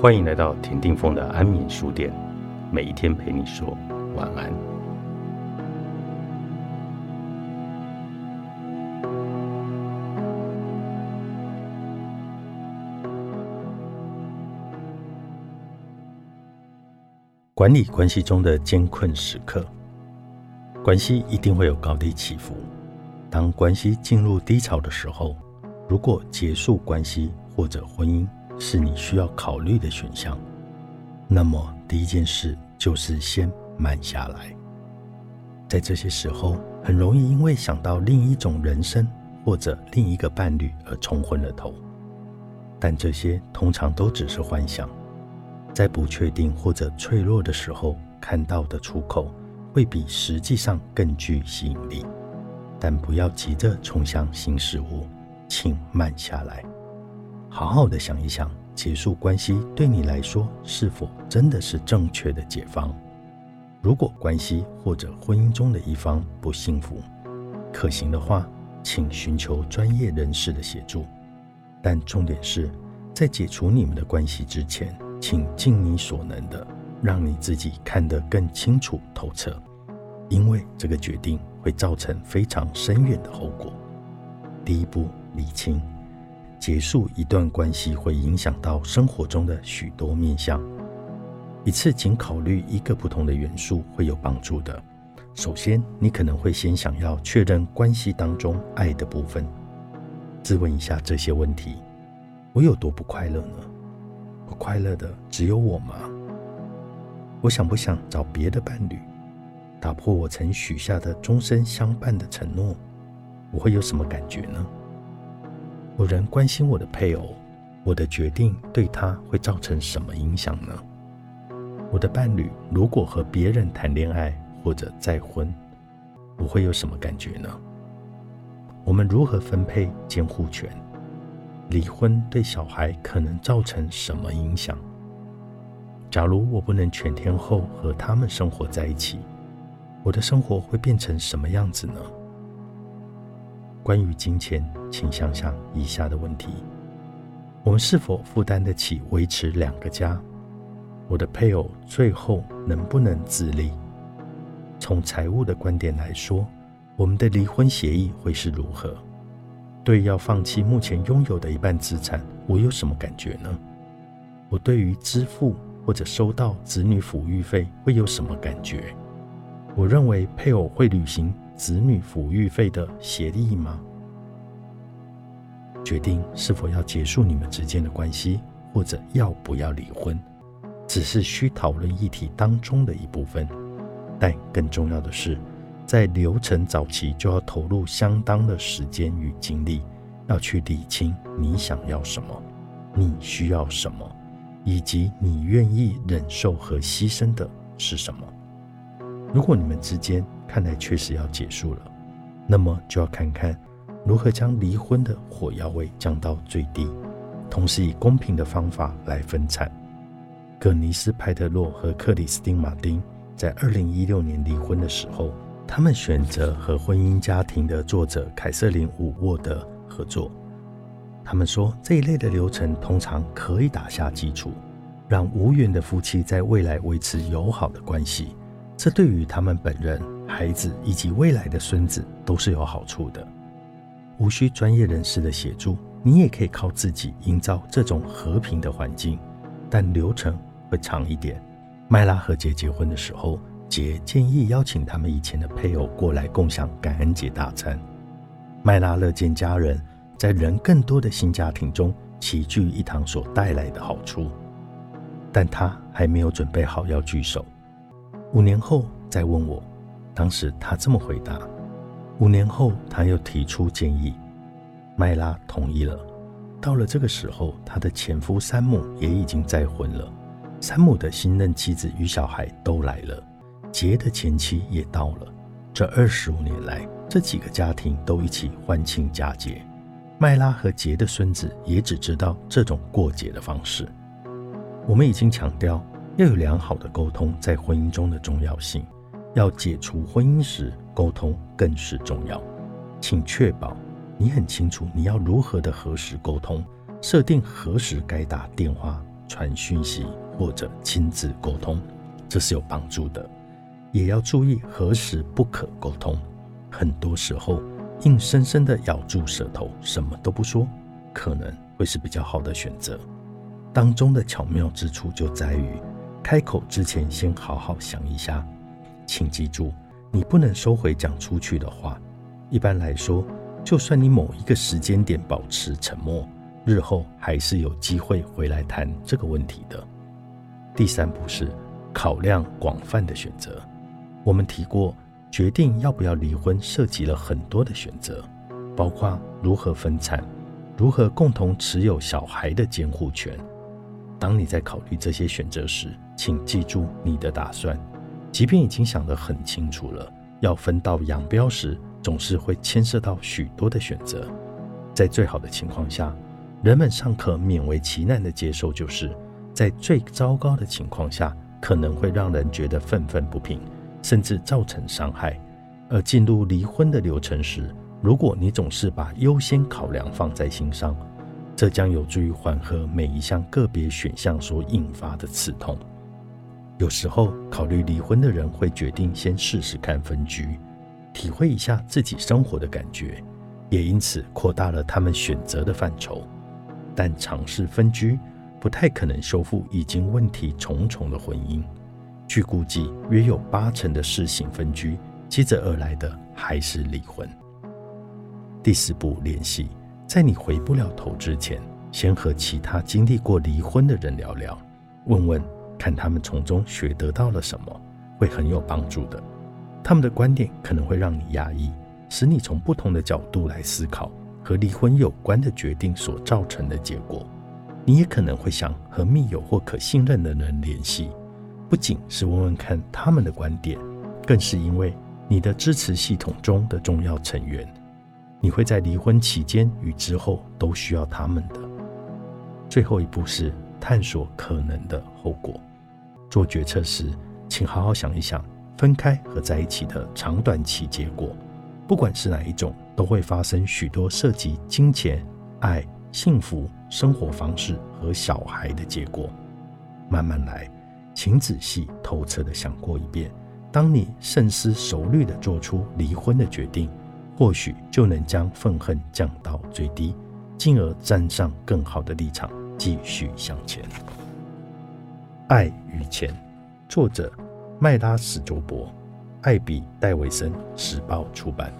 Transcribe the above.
欢迎来到田定峰的安眠书店，每一天陪你说晚安。管理关系中的艰困时刻，关系一定会有高低起伏。当关系进入低潮的时候，如果结束关系或者婚姻，是你需要考虑的选项。那么，第一件事就是先慢下来。在这些时候，很容易因为想到另一种人生或者另一个伴侣而冲昏了头。但这些通常都只是幻想。在不确定或者脆弱的时候，看到的出口会比实际上更具吸引力。但不要急着冲向新事物，请慢下来。好好的想一想，结束关系对你来说是否真的是正确的解放？如果关系或者婚姻中的一方不幸福，可行的话，请寻求专业人士的协助。但重点是在解除你们的关系之前，请尽你所能的让你自己看得更清楚透彻，因为这个决定会造成非常深远的后果。第一步，理清。结束一段关系会影响到生活中的许多面向，一次仅考虑一个不同的元素会有帮助的。首先，你可能会先想要确认关系当中爱的部分，自问一下这些问题：我有多不快乐呢？不快乐的只有我吗？我想不想找别的伴侣，打破我曾许下的终身相伴的承诺？我会有什么感觉呢？有人关心我的配偶，我的决定对他会造成什么影响呢？我的伴侣如果和别人谈恋爱或者再婚，我会有什么感觉呢？我们如何分配监护权？离婚对小孩可能造成什么影响？假如我不能全天候和他们生活在一起，我的生活会变成什么样子呢？关于金钱，请想想以下的问题：我们是否负担得起维持两个家？我的配偶最后能不能自立？从财务的观点来说，我们的离婚协议会是如何？对要放弃目前拥有的一半资产，我有什么感觉呢？我对于支付或者收到子女抚育费会有什么感觉？我认为配偶会履行。子女抚育费的协议吗？决定是否要结束你们之间的关系，或者要不要离婚，只是需讨论议题当中的一部分。但更重要的是，在流程早期就要投入相当的时间与精力，要去理清你想要什么，你需要什么，以及你愿意忍受和牺牲的是什么。如果你们之间看来确实要结束了，那么就要看看如何将离婚的火药味降到最低，同时以公平的方法来分产。葛尼斯·派特洛和克里斯汀·马丁在二零一六年离婚的时候，他们选择和婚姻家庭的作者凯瑟琳·伍沃德合作。他们说，这一类的流程通常可以打下基础，让无缘的夫妻在未来维持友好的关系。这对于他们本人、孩子以及未来的孙子都是有好处的。无需专业人士的协助，你也可以靠自己营造这种和平的环境，但流程会长一点。麦拉和杰结婚的时候，杰建议邀请他们以前的配偶过来共享感恩节大餐。麦拉乐见家人在人更多的新家庭中齐聚一堂所带来的好处，但他还没有准备好要聚首。五年后再问我，当时他这么回答。五年后他又提出建议，麦拉同意了。到了这个时候，他的前夫山姆也已经再婚了，山姆的新任妻子与小孩都来了，杰的前妻也到了。这二十五年来，这几个家庭都一起欢庆佳节。麦拉和杰的孙子也只知道这种过节的方式。我们已经强调。要有良好的沟通在婚姻中的重要性，要解除婚姻时沟通更是重要。请确保你很清楚你要如何的何时沟通，设定何时该打电话、传讯息或者亲自沟通，这是有帮助的。也要注意何时不可沟通。很多时候，硬生生的咬住舌头，什么都不说，可能会是比较好的选择。当中的巧妙之处就在于，开口之前先好好想一下。请记住，你不能收回讲出去的话。一般来说，就算你某一个时间点保持沉默，日后还是有机会回来谈这个问题的。第三步是考量广泛的选择。我们提过。决定要不要离婚，涉及了很多的选择，包括如何分产，如何共同持有小孩的监护权。当你在考虑这些选择时，请记住你的打算。即便已经想得很清楚了，要分道扬镳时，总是会牵涉到许多的选择。在最好的情况下，人们尚可勉为其难地接受，就是在最糟糕的情况下，可能会让人觉得愤愤不平。甚至造成伤害。而进入离婚的流程时，如果你总是把优先考量放在心上，这将有助于缓和每一项个别选项所引发的刺痛。有时候，考虑离婚的人会决定先试试看分居，体会一下自己生活的感觉，也因此扩大了他们选择的范畴。但尝试分居不太可能修复已经问题重重的婚姻。据估计，约有八成的试行分居，接着而来的还是离婚。第四步，联系，在你回不了头之前，先和其他经历过离婚的人聊聊，问问看他们从中学得到了什么，会很有帮助的。他们的观点可能会让你压抑，使你从不同的角度来思考和离婚有关的决定所造成的结果。你也可能会想和密友或可信任的人联系。不仅是问问看他们的观点，更是因为你的支持系统中的重要成员，你会在离婚期间与之后都需要他们的。最后一步是探索可能的后果。做决策时，请好好想一想分开和在一起的长短期结果，不管是哪一种，都会发生许多涉及金钱、爱、幸福、生活方式和小孩的结果。慢慢来。请仔细透彻的想过一遍，当你深思熟虑的做出离婚的决定，或许就能将愤恨降到最低，进而站上更好的立场继续向前。爱与钱，作者麦拉史卓伯，艾比戴维森时报出版。